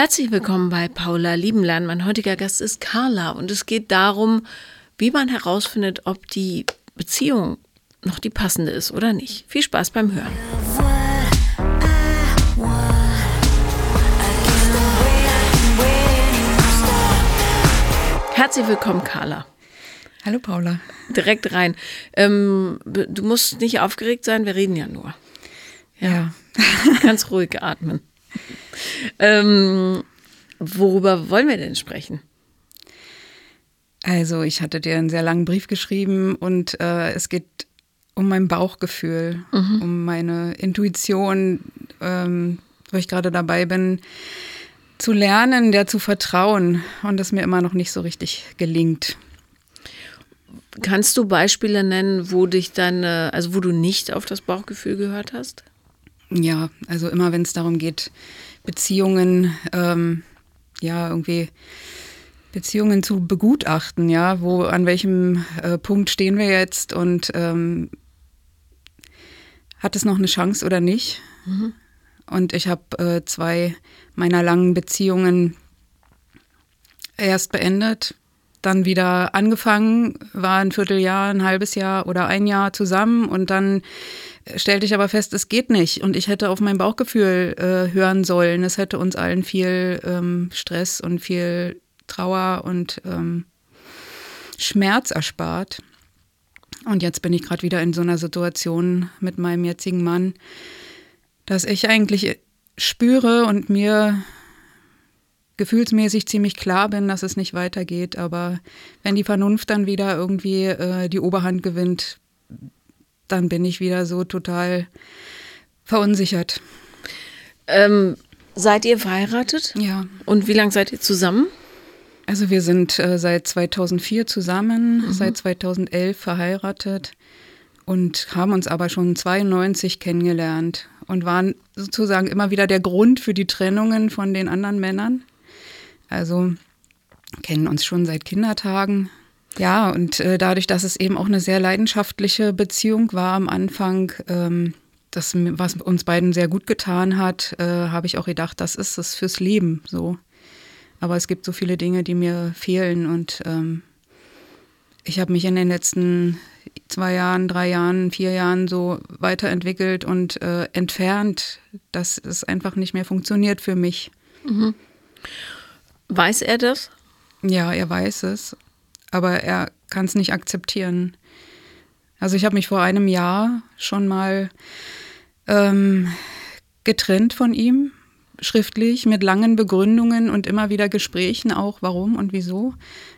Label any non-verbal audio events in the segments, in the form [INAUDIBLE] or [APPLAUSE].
Herzlich willkommen bei Paula Liebenland. Mein heutiger Gast ist Carla und es geht darum, wie man herausfindet, ob die Beziehung noch die passende ist oder nicht. Viel Spaß beim Hören. Herzlich willkommen, Carla. Hallo Paula. Direkt rein. Ähm, du musst nicht aufgeregt sein, wir reden ja nur. Ja. ja. Ganz ruhig atmen. [LAUGHS] Ähm, worüber wollen wir denn sprechen? Also, ich hatte dir einen sehr langen Brief geschrieben und äh, es geht um mein Bauchgefühl, mhm. um meine Intuition, ähm, wo ich gerade dabei bin, zu lernen, der zu vertrauen und das mir immer noch nicht so richtig gelingt. Kannst du Beispiele nennen, wo dich dann, also wo du nicht auf das Bauchgefühl gehört hast? Ja, also immer wenn es darum geht, Beziehungen, ähm, ja, irgendwie Beziehungen zu begutachten, ja, wo an welchem äh, Punkt stehen wir jetzt und ähm, hat es noch eine Chance oder nicht? Mhm. Und ich habe äh, zwei meiner langen Beziehungen erst beendet, dann wieder angefangen, war ein Vierteljahr, ein halbes Jahr oder ein Jahr zusammen und dann stellte ich aber fest, es geht nicht. Und ich hätte auf mein Bauchgefühl äh, hören sollen. Es hätte uns allen viel ähm, Stress und viel Trauer und ähm, Schmerz erspart. Und jetzt bin ich gerade wieder in so einer Situation mit meinem jetzigen Mann, dass ich eigentlich spüre und mir gefühlsmäßig ziemlich klar bin, dass es nicht weitergeht. Aber wenn die Vernunft dann wieder irgendwie äh, die Oberhand gewinnt, dann bin ich wieder so total verunsichert. Ähm, seid ihr verheiratet? Ja. Und wie lange seid ihr zusammen? Also wir sind äh, seit 2004 zusammen, mhm. seit 2011 verheiratet und haben uns aber schon 92 kennengelernt und waren sozusagen immer wieder der Grund für die Trennungen von den anderen Männern. Also kennen uns schon seit Kindertagen, ja, und äh, dadurch, dass es eben auch eine sehr leidenschaftliche Beziehung war am Anfang, ähm, das, was uns beiden sehr gut getan hat, äh, habe ich auch gedacht, das ist es fürs Leben so. Aber es gibt so viele Dinge, die mir fehlen und ähm, ich habe mich in den letzten zwei Jahren, drei Jahren, vier Jahren so weiterentwickelt und äh, entfernt, dass es einfach nicht mehr funktioniert für mich. Mhm. Weiß er das? Ja, er weiß es aber er kann es nicht akzeptieren. Also ich habe mich vor einem Jahr schon mal ähm, getrennt von ihm, schriftlich, mit langen Begründungen und immer wieder Gesprächen auch, warum und wieso.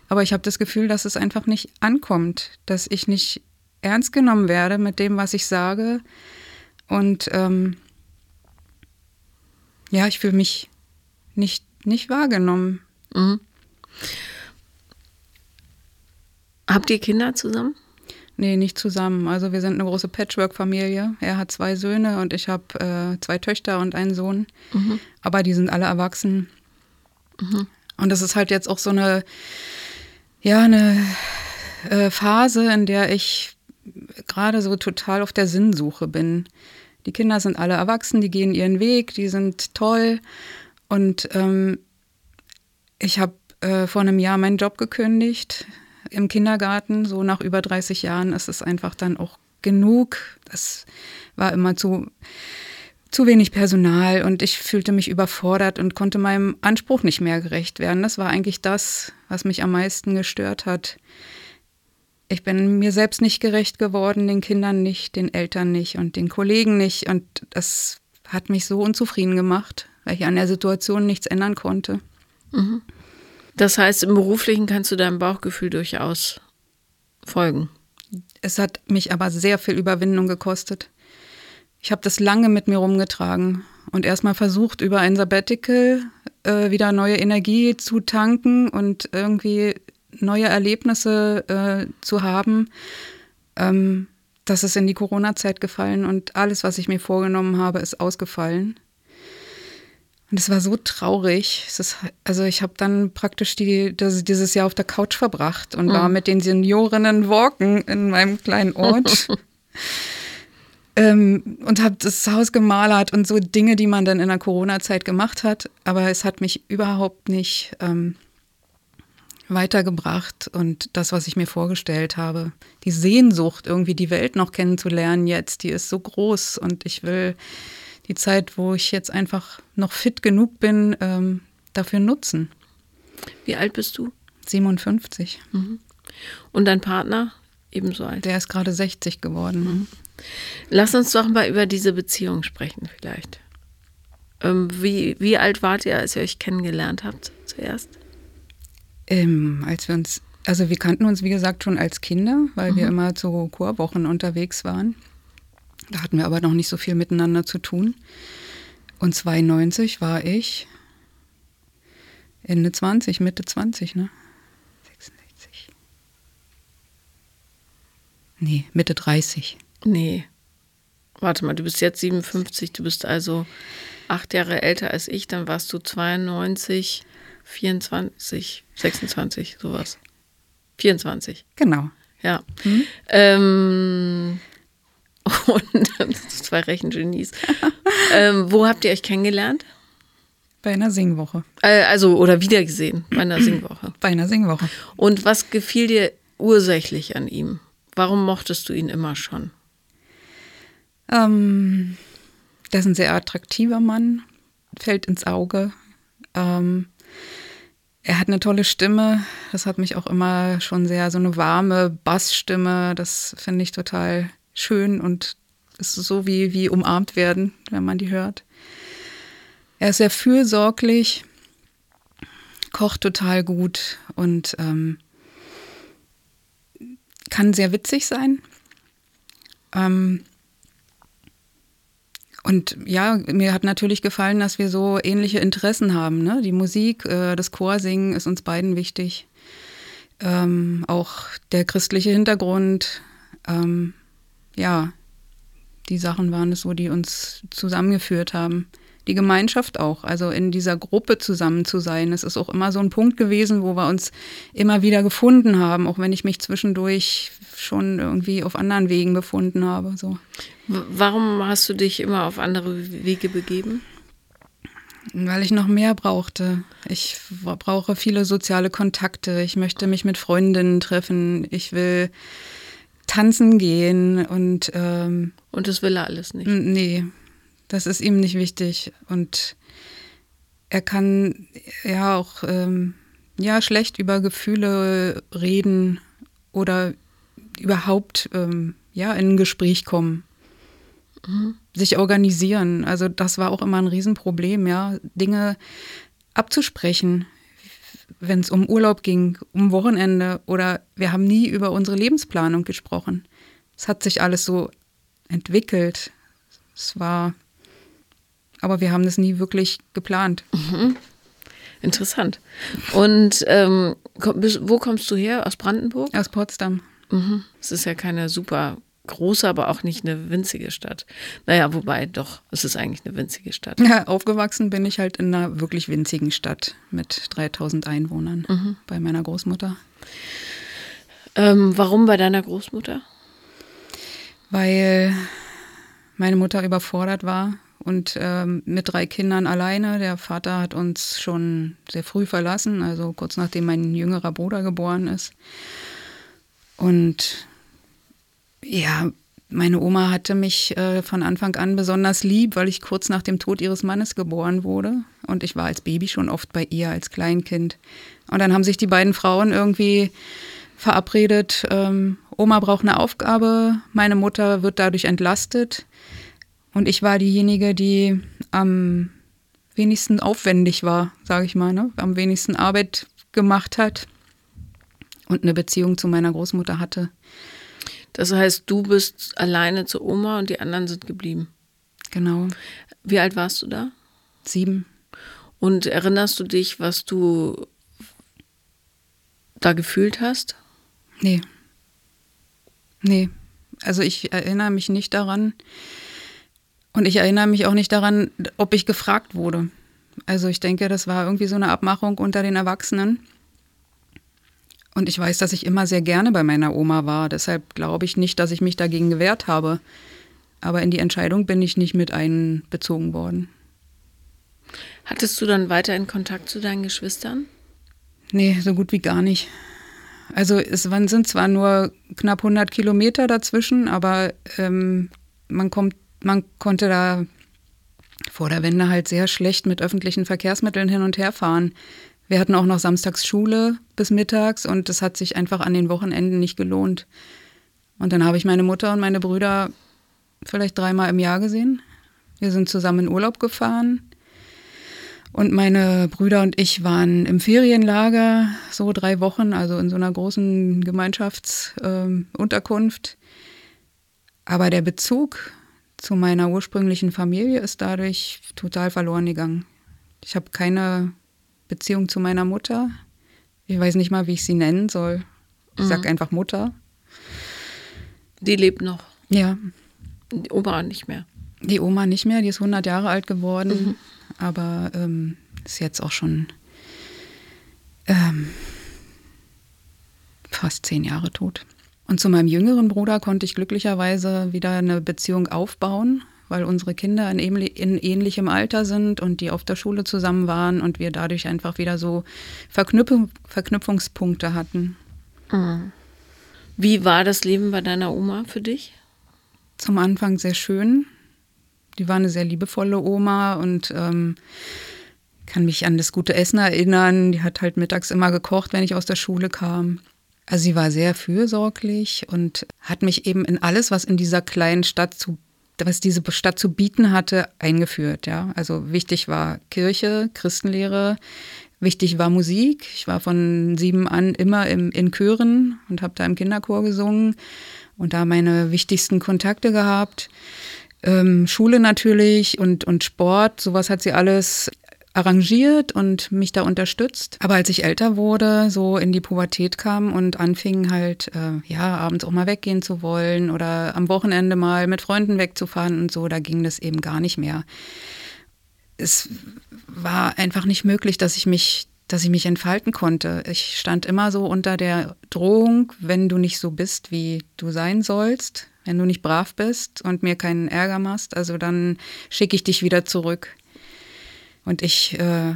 Aber ich habe das Gefühl, dass es einfach nicht ankommt, dass ich nicht ernst genommen werde mit dem, was ich sage. Und ähm, ja, ich fühle mich nicht, nicht wahrgenommen. Mhm. Habt ihr Kinder zusammen? Nee, nicht zusammen. Also wir sind eine große Patchwork-Familie. Er hat zwei Söhne und ich habe äh, zwei Töchter und einen Sohn. Mhm. Aber die sind alle erwachsen. Mhm. Und das ist halt jetzt auch so eine, ja, eine äh, Phase, in der ich gerade so total auf der Sinnsuche bin. Die Kinder sind alle erwachsen, die gehen ihren Weg, die sind toll. Und ähm, ich habe äh, vor einem Jahr meinen Job gekündigt im Kindergarten, so nach über 30 Jahren, ist es einfach dann auch genug. Es war immer zu, zu wenig Personal und ich fühlte mich überfordert und konnte meinem Anspruch nicht mehr gerecht werden. Das war eigentlich das, was mich am meisten gestört hat. Ich bin mir selbst nicht gerecht geworden, den Kindern nicht, den Eltern nicht und den Kollegen nicht. Und das hat mich so unzufrieden gemacht, weil ich an der Situation nichts ändern konnte. Mhm. Das heißt, im Beruflichen kannst du deinem Bauchgefühl durchaus folgen. Es hat mich aber sehr viel Überwindung gekostet. Ich habe das lange mit mir rumgetragen und erstmal versucht, über ein Sabbatical äh, wieder neue Energie zu tanken und irgendwie neue Erlebnisse äh, zu haben. Ähm, das ist in die Corona-Zeit gefallen und alles, was ich mir vorgenommen habe, ist ausgefallen. Und es war so traurig. Ist, also ich habe dann praktisch die, das, dieses Jahr auf der Couch verbracht und mhm. war mit den Seniorinnen walken in meinem kleinen Ort. [LAUGHS] Ähm, und habe das Haus gemalert und so Dinge, die man dann in der Corona-Zeit gemacht hat. Aber es hat mich überhaupt nicht ähm, weitergebracht und das, was ich mir vorgestellt habe. Die Sehnsucht, irgendwie die Welt noch kennenzulernen jetzt, die ist so groß und ich will die Zeit, wo ich jetzt einfach noch fit genug bin, ähm, dafür nutzen. Wie alt bist du? 57. Mhm. Und dein Partner ebenso alt? Der ist gerade 60 geworden. Mhm. Lass uns doch mal über diese Beziehung sprechen, vielleicht. Ähm, wie, wie alt wart ihr, als ihr euch kennengelernt habt zuerst? Ähm, als wir uns, also wir kannten uns, wie gesagt, schon als Kinder, weil mhm. wir immer zu Chorwochen unterwegs waren. Da hatten wir aber noch nicht so viel miteinander zu tun. Und 92 war ich Ende 20, Mitte 20, ne? 66. Nee, Mitte 30. Nee. Warte mal, du bist jetzt 57, du bist also acht Jahre älter als ich, dann warst du 92, 24, 26, sowas. 24. Genau. Ja. Mhm. Ähm, [LAUGHS] und zwei Rechengenies. [LAUGHS] ähm, wo habt ihr euch kennengelernt? Bei einer Singwoche. Äh, also, oder wiedergesehen, bei einer Singwoche. Bei einer Singwoche. Und was gefiel dir ursächlich an ihm? Warum mochtest du ihn immer schon? Ähm, der ist ein sehr attraktiver Mann, fällt ins Auge. Ähm, er hat eine tolle Stimme. Das hat mich auch immer schon sehr, so eine warme Bassstimme. Das finde ich total schön und ist so wie, wie umarmt werden, wenn man die hört. Er ist sehr fürsorglich, kocht total gut und ähm, kann sehr witzig sein. Ähm, und ja, mir hat natürlich gefallen, dass wir so ähnliche Interessen haben. Ne? Die Musik, äh, das Chorsingen ist uns beiden wichtig. Ähm, auch der christliche Hintergrund. Ähm, ja, die Sachen waren es so, die uns zusammengeführt haben. Die Gemeinschaft auch, also in dieser Gruppe zusammen zu sein. Es ist auch immer so ein Punkt gewesen, wo wir uns immer wieder gefunden haben, auch wenn ich mich zwischendurch schon irgendwie auf anderen Wegen befunden habe. So. Warum hast du dich immer auf andere Wege begeben? Weil ich noch mehr brauchte. Ich brauche viele soziale Kontakte. Ich möchte mich mit Freundinnen treffen. Ich will tanzen gehen und. Ähm, und das will er alles nicht? Nee, das ist ihm nicht wichtig. Und er kann ja auch ähm, ja, schlecht über Gefühle reden oder überhaupt ähm, ja, in ein Gespräch kommen. Mhm. Sich organisieren. Also das war auch immer ein Riesenproblem, ja. Dinge abzusprechen, wenn es um Urlaub ging, um Wochenende oder wir haben nie über unsere Lebensplanung gesprochen. Es hat sich alles so entwickelt. Es war, aber wir haben das nie wirklich geplant. Mhm. Interessant. Und ähm, wo kommst du her? Aus Brandenburg? Aus Potsdam. Mhm. Es ist ja keine super große, aber auch nicht eine winzige Stadt. Naja, wobei doch, es ist eigentlich eine winzige Stadt. Ja, aufgewachsen bin ich halt in einer wirklich winzigen Stadt mit 3000 Einwohnern mhm. bei meiner Großmutter. Ähm, warum bei deiner Großmutter? Weil meine Mutter überfordert war und ähm, mit drei Kindern alleine. Der Vater hat uns schon sehr früh verlassen, also kurz nachdem mein jüngerer Bruder geboren ist. Und ja, meine Oma hatte mich äh, von Anfang an besonders lieb, weil ich kurz nach dem Tod ihres Mannes geboren wurde. Und ich war als Baby schon oft bei ihr, als Kleinkind. Und dann haben sich die beiden Frauen irgendwie verabredet, ähm, Oma braucht eine Aufgabe, meine Mutter wird dadurch entlastet. Und ich war diejenige, die am wenigsten aufwendig war, sage ich mal, ne? am wenigsten Arbeit gemacht hat und eine Beziehung zu meiner Großmutter hatte. Das heißt, du bist alleine zur Oma und die anderen sind geblieben. Genau. Wie alt warst du da? Sieben. Und erinnerst du dich, was du da gefühlt hast? Nee. Nee. Also ich erinnere mich nicht daran. Und ich erinnere mich auch nicht daran, ob ich gefragt wurde. Also ich denke, das war irgendwie so eine Abmachung unter den Erwachsenen. Und ich weiß, dass ich immer sehr gerne bei meiner Oma war. Deshalb glaube ich nicht, dass ich mich dagegen gewehrt habe. aber in die Entscheidung bin ich nicht mit einbezogen worden. Hattest du dann weiterhin Kontakt zu deinen Geschwistern? Nee, so gut wie gar nicht. Also es sind zwar nur knapp 100 Kilometer dazwischen, aber ähm, man, kommt, man konnte da vor der Wende halt sehr schlecht mit öffentlichen Verkehrsmitteln hin und her fahren. Wir hatten auch noch samstags Schule bis mittags und das hat sich einfach an den Wochenenden nicht gelohnt. Und dann habe ich meine Mutter und meine Brüder vielleicht dreimal im Jahr gesehen. Wir sind zusammen in Urlaub gefahren. Und meine Brüder und ich waren im Ferienlager, so drei Wochen, also in so einer großen Gemeinschaftsunterkunft. Ähm, Aber der Bezug zu meiner ursprünglichen Familie ist dadurch total verloren gegangen. Ich habe keine Beziehung zu meiner Mutter. Ich weiß nicht mal, wie ich sie nennen soll. Ich mhm. sage einfach Mutter. Die lebt noch. Ja. Die Oma nicht mehr. Die Oma nicht mehr, die ist 100 Jahre alt geworden, mhm. aber ähm, ist jetzt auch schon ähm, fast zehn Jahre tot. Und zu meinem jüngeren Bruder konnte ich glücklicherweise wieder eine Beziehung aufbauen, weil unsere Kinder in, in, ähnlichem Alter sind und die auf der Schule zusammen waren und wir dadurch einfach wieder so Verknüpfung, Verknüpfungspunkte hatten. Mhm. Wie war das Leben bei deiner Oma für dich? Zum Anfang sehr schön. Die war eine sehr liebevolle Oma und ähm, kann mich an das gute Essen erinnern. Die hat halt mittags immer gekocht, wenn ich aus der Schule kam. Also sie war sehr fürsorglich und hat mich eben in alles, was in dieser kleinen Stadt zu was diese Stadt zu bieten hatte, eingeführt. Ja, also wichtig war Kirche, Christenlehre, wichtig war Musik. Ich war von sieben an immer im, in Chören und habe da im Kinderchor gesungen und da meine wichtigsten Kontakte gehabt. Ähm, Schule natürlich und, und Sport, sowas hat sie alles arrangiert und mich da unterstützt. Aber als ich älter wurde, so in die Pubertät kam und anfing halt, äh, ja, abends auch mal weggehen zu wollen oder am Wochenende mal mit Freunden wegzufahren und so, da ging das eben gar nicht mehr. Es war einfach nicht möglich, dass ich mich dass ich mich entfalten konnte. Ich stand immer so unter der Drohung, wenn du nicht so bist, wie du sein sollst, wenn du nicht brav bist und mir keinen Ärger machst, also dann schicke ich dich wieder zurück. Und ich äh,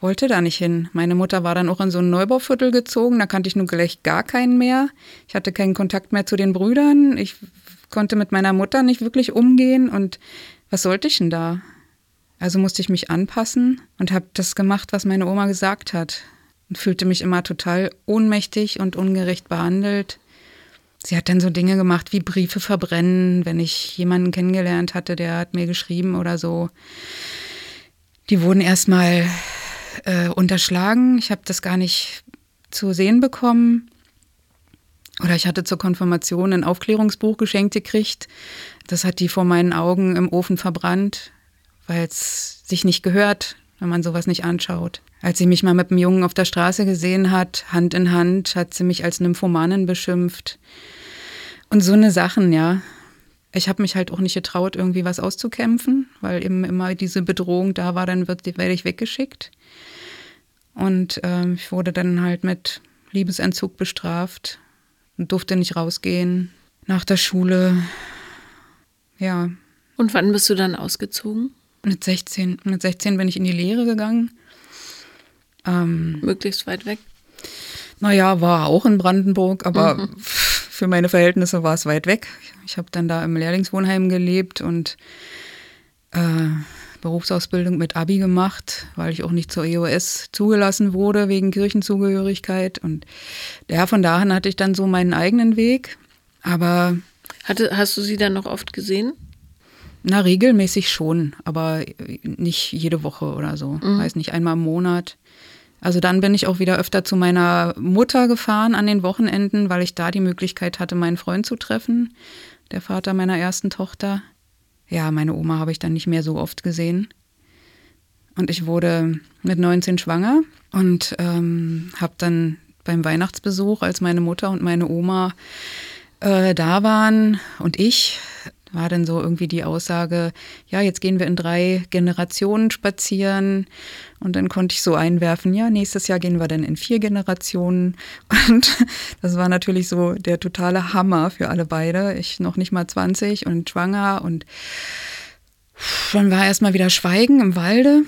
wollte da nicht hin. Meine Mutter war dann auch in so ein Neubauviertel gezogen, da kannte ich nun gleich gar keinen mehr. Ich hatte keinen Kontakt mehr zu den Brüdern. Ich konnte mit meiner Mutter nicht wirklich umgehen und was sollte ich denn da? Also musste ich mich anpassen und habe das gemacht, was meine Oma gesagt hat und fühlte mich immer total ohnmächtig und ungerecht behandelt. Sie hat dann so Dinge gemacht wie Briefe verbrennen, wenn ich jemanden kennengelernt hatte, der hat mir geschrieben oder so. Die wurden erstmal äh, unterschlagen. Ich habe das gar nicht zu sehen bekommen. Oder ich hatte zur Konfirmation ein Aufklärungsbuch geschenkt gekriegt. Das hat die vor meinen Augen im Ofen verbrannt, weil es sich nicht gehört, wenn man sowas nicht anschaut. Als sie mich mal mit einem Jungen auf der Straße gesehen hat, Hand in Hand, hat sie mich als Nymphomanin beschimpft. Und so eine Sachen, ja. Ich habe mich halt auch nicht getraut, irgendwie was auszukämpfen, weil eben immer diese Bedrohung da war, dann wird, werde ich weggeschickt. Und äh, ich wurde dann halt mit Liebesentzug bestraft und durfte nicht rausgehen nach der Schule. Ja. Und wann bist du dann ausgezogen? Mit 16. Mit 16 bin ich in die Lehre gegangen. Ähm, Möglichst weit weg? Naja, war auch in Brandenburg, aber mhm für meine Verhältnisse war es weit weg. Ich habe dann da im Lehrlingswohnheim gelebt und äh, Berufsausbildung mit Abi gemacht, weil ich auch nicht zur EOS zugelassen wurde wegen Kirchenzugehörigkeit. Und ja, von daher hatte ich dann so meinen eigenen Weg. Aber. Hatte, hast du sie dann noch oft gesehen? Na, regelmäßig schon, aber nicht jede Woche oder so. Mhm. Weiß nicht, einmal im Monat. Also dann bin ich auch wieder öfter zu meiner Mutter gefahren an den Wochenenden, weil ich da die Möglichkeit hatte, meinen Freund zu treffen, der Vater meiner ersten Tochter. Ja, meine Oma habe ich dann nicht mehr so oft gesehen. Und ich wurde mit 19 schwanger und ähm, habe dann beim Weihnachtsbesuch, als meine Mutter und meine Oma äh, da waren und ich, war dann so irgendwie die Aussage, ja, jetzt gehen wir in drei Generationen spazieren. Und dann konnte ich so einwerfen, ja, nächstes Jahr gehen wir dann in vier Generationen. Und [LAUGHS] das war natürlich so der totale Hammer für alle beide. Ich noch nicht mal 20 und schwanger und dann war erstmal wieder Schweigen im Walde.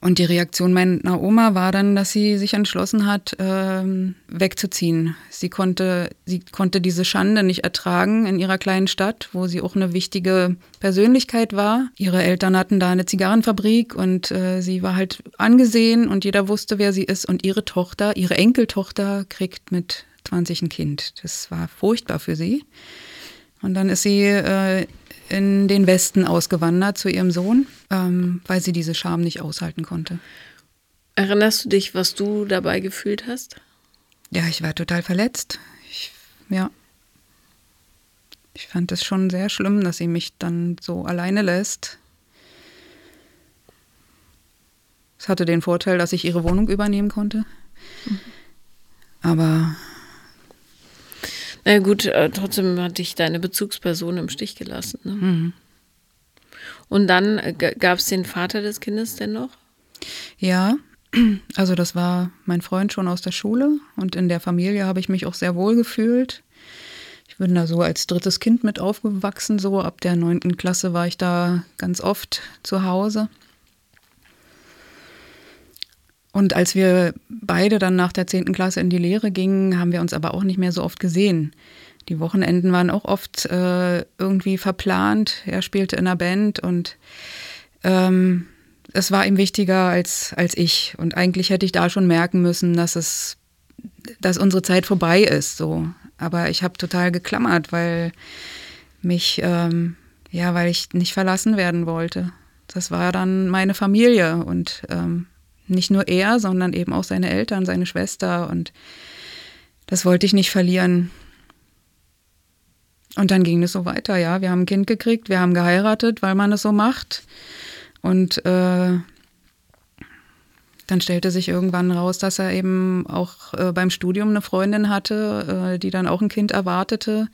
Und die Reaktion meiner Oma war dann, dass sie sich entschlossen hat, ähm, wegzuziehen. Sie konnte, sie konnte diese Schande nicht ertragen in ihrer kleinen Stadt, wo sie auch eine wichtige Persönlichkeit war. Ihre Eltern hatten da eine Zigarrenfabrik und äh, sie war halt angesehen und jeder wusste, wer sie ist. Und ihre Tochter, ihre Enkeltochter, kriegt mit 20 ein Kind. Das war furchtbar für sie. Und dann ist sie äh, in den Westen ausgewandert zu ihrem Sohn, ähm, weil sie diese Scham nicht aushalten konnte. Erinnerst du dich, was du dabei gefühlt hast? Ja, ich war total verletzt. Ich, ja. Ich fand es schon sehr schlimm, dass sie mich dann so alleine lässt. Es hatte den Vorteil, dass ich ihre Wohnung übernehmen konnte. Mhm. Aber na gut, äh, trotzdem hat dich deine Bezugsperson im Stich gelassen. Ne? Mhm. Und dann äh, gab es den Vater des Kindes denn noch? Ja, [CLEARS THROAT] also das war mein Freund schon aus der Schule und in der Familie habe ich mich auch sehr wohl gefühlt. Ich bin da so als drittes Kind mit aufgewachsen, so ab der neunten Klasse war ich da ganz oft zu Hause. Und als wir beide dann nach der 10. Klasse in die Lehre gingen, haben wir uns aber auch nicht mehr so oft gesehen. Die Wochenenden waren auch oft äh, irgendwie verplant. Er spielte in einer Band und ähm, es war ihm wichtiger als, als ich. Und eigentlich hätte ich da schon merken müssen, dass es, dass unsere Zeit vorbei ist. So. Aber ich habe total geklammert, weil mich, ähm, ja, weil ich nicht verlassen werden wollte. Das war dann meine Familie und ähm, nicht nur er, sondern eben auch seine Eltern, seine Schwester. Und das wollte ich nicht verlieren. Und dann ging es so weiter, ja. Wir haben ein Kind gekriegt, wir haben geheiratet, weil man es so macht. Und äh, dann stellte sich irgendwann raus, dass er eben auch äh, beim Studium eine Freundin hatte, äh, die dann auch ein Kind erwartete.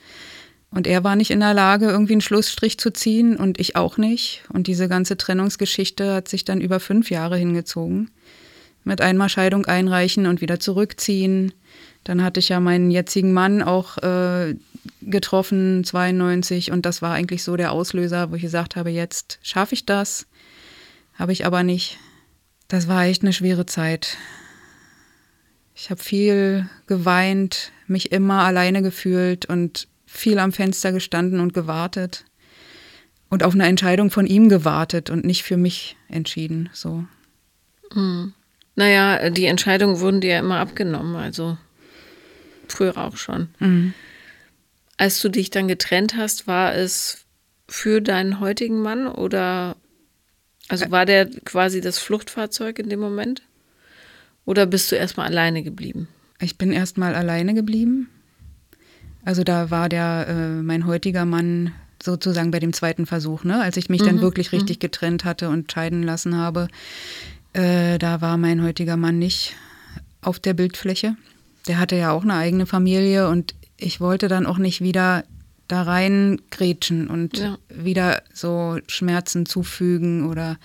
Und er war nicht in der Lage, irgendwie einen Schlussstrich zu ziehen und ich auch nicht. Und diese ganze Trennungsgeschichte hat sich dann über fünf Jahre hingezogen mit einmal Scheidung einreichen und wieder zurückziehen. Dann hatte ich ja meinen jetzigen Mann auch äh, getroffen, 92, und das war eigentlich so der Auslöser, wo ich gesagt habe, jetzt schaffe ich das. Habe ich aber nicht. Das war echt eine schwere Zeit. Ich habe viel geweint, mich immer alleine gefühlt und viel am Fenster gestanden und gewartet. Und auf eine Entscheidung von ihm gewartet und nicht für mich entschieden. So. Mhm. Naja, die Entscheidungen wurden dir ja immer abgenommen, also früher auch schon. Mhm. Als du dich dann getrennt hast, war es für deinen heutigen Mann oder also war der quasi das Fluchtfahrzeug in dem Moment? Oder bist du erstmal alleine geblieben? Ich bin erstmal alleine geblieben. Also da war der äh, mein heutiger Mann sozusagen bei dem zweiten Versuch, ne? als ich mich mhm. dann wirklich richtig mhm. getrennt hatte und scheiden lassen habe. Äh, da war mein heutiger Mann nicht auf der Bildfläche. Der hatte ja auch eine eigene Familie und ich wollte dann auch nicht wieder da rein grätschen und ja. wieder so Schmerzen zufügen oder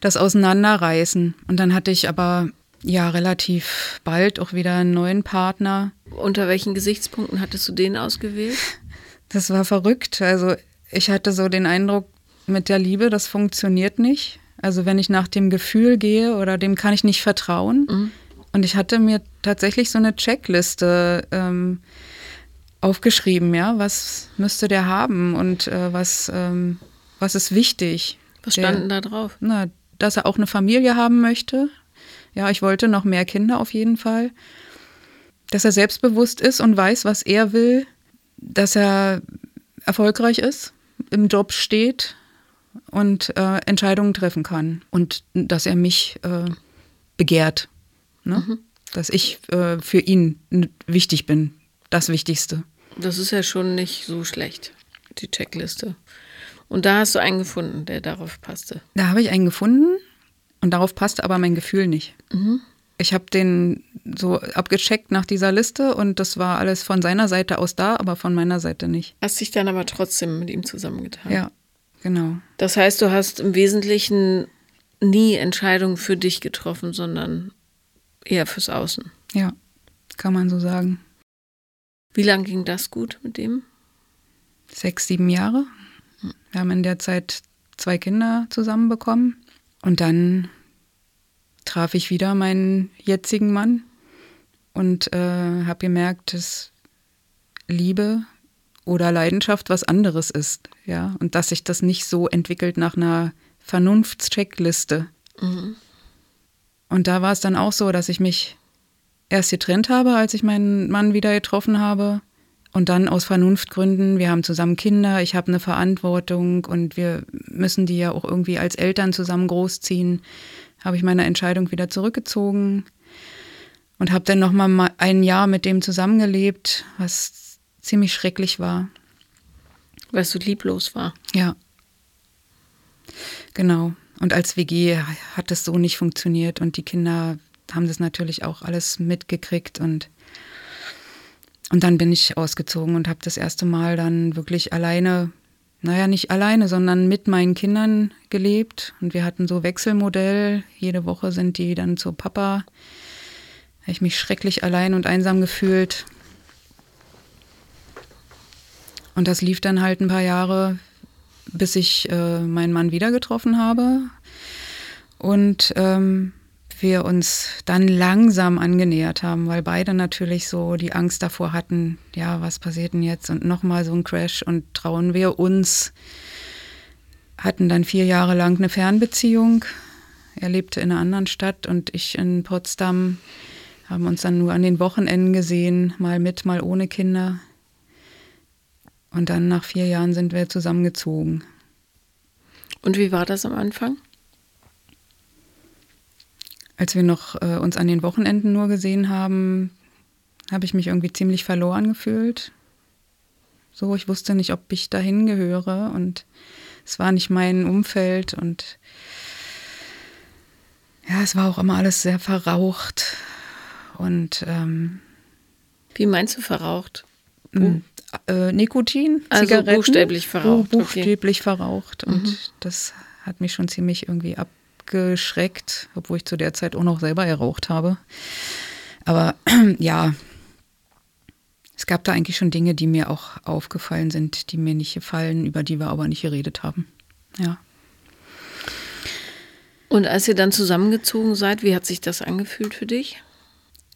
das auseinanderreißen. Und dann hatte ich aber ja relativ bald auch wieder einen neuen Partner. Unter welchen Gesichtspunkten hattest du den ausgewählt? [LAUGHS] Das war verrückt. Also ich hatte so den Eindruck, mit der Liebe, das funktioniert nicht. Also wenn ich nach dem Gefühl gehe oder dem kann ich nicht vertrauen. Mhm. Und ich hatte mir tatsächlich so eine Checkliste ähm, aufgeschrieben, ja, was müsste der haben und äh, was, ähm, was ist wichtig. Was stand da drauf? Na, dass er auch eine Familie haben möchte. Ja, ich wollte noch mehr Kinder auf jeden Fall. Dass er selbstbewusst ist und weiß, was er will. Dass er erfolgreich ist, im Job steht, und äh, Entscheidungen treffen kann und dass er mich äh, begehrt, ne? Mhm. dass ich äh, für ihn wichtig bin, das Wichtigste. Das ist ja schon nicht so schlecht, die Checkliste. Und da hast du einen gefunden, der darauf passte. Da habe ich einen gefunden und darauf passte aber mein Gefühl nicht. Mhm. Ich habe den so abgecheckt nach dieser Liste und das war alles von seiner Seite aus da, aber von meiner Seite nicht. Hast dich dann aber trotzdem mit ihm zusammengetan. Ja, genau. Das heißt, du hast im Wesentlichen nie Entscheidungen für dich getroffen, sondern eher fürs Außen. Ja, kann man so sagen. Wie lange ging das gut mit dem? Sechs, sieben Jahre. Wir haben in der Zeit zwei Kinder zusammenbekommen. Und dann traf ich wieder meinen jetzigen Mann und äh, habe gemerkt, dass Liebe oder Leidenschaft was anderes ist, ja, und dass sich das nicht so entwickelt nach einer Vernunftscheckliste. Mhm. Und da war es dann auch so, dass ich mich erst getrennt habe, als ich meinen Mann wieder getroffen habe. Und dann aus Vernunftgründen, wir haben zusammen Kinder, ich habe eine Verantwortung und wir müssen die ja auch irgendwie als Eltern zusammen großziehen, habe ich meine Entscheidung wieder zurückgezogen und habe dann noch mal ein Jahr mit dem zusammengelebt, was ziemlich schrecklich war. Weil es so lieblos war. Ja. Genau. Und als WG hat es so nicht funktioniert und die Kinder haben das natürlich auch alles mitgekriegt und und dann bin ich ausgezogen und habe das erste Mal dann wirklich alleine, naja, nicht alleine, sondern mit meinen Kindern gelebt. Und wir hatten so Wechselmodell. Jede Woche sind die dann zu Papa. Habe ich mich schrecklich allein und einsam gefühlt. Und das lief dann halt ein paar Jahre, bis ich äh, meinen Mann wieder getroffen habe. Und ähm, wir uns dann langsam angenähert haben, weil beide natürlich so die Angst davor hatten, ja, was passiert denn jetzt und nochmal so ein Crash und trauen wir uns. Hatten dann vier Jahre lang eine Fernbeziehung. Er lebte in einer anderen Stadt und ich in Potsdam. Haben uns dann nur an den Wochenenden gesehen, mal mit, mal ohne Kinder. Und dann nach vier Jahren sind wir zusammengezogen. Und wie war das am Anfang? Als wir noch äh, uns an den Wochenenden nur gesehen haben, habe ich mich irgendwie ziemlich verloren gefühlt. So, ich wusste nicht, ob ich dahin gehöre und es war nicht mein Umfeld und ja, es war auch immer alles sehr verraucht und ähm, wie meinst du verraucht? Äh, Nikotin, also Zigaretten, buchstäblich verraucht. Buchstäblich okay. verraucht und mhm. das hat mich schon ziemlich irgendwie ab abgeschreckt, obwohl ich zu der Zeit auch noch selber geraucht habe. Aber [CLEARS THROAT] ja, es gab da eigentlich schon Dinge, die mir auch aufgefallen sind, die mir nicht gefallen, über die wir aber nicht geredet haben. Ja. Und als ihr dann zusammengezogen seid, wie hat sich das angefühlt für dich?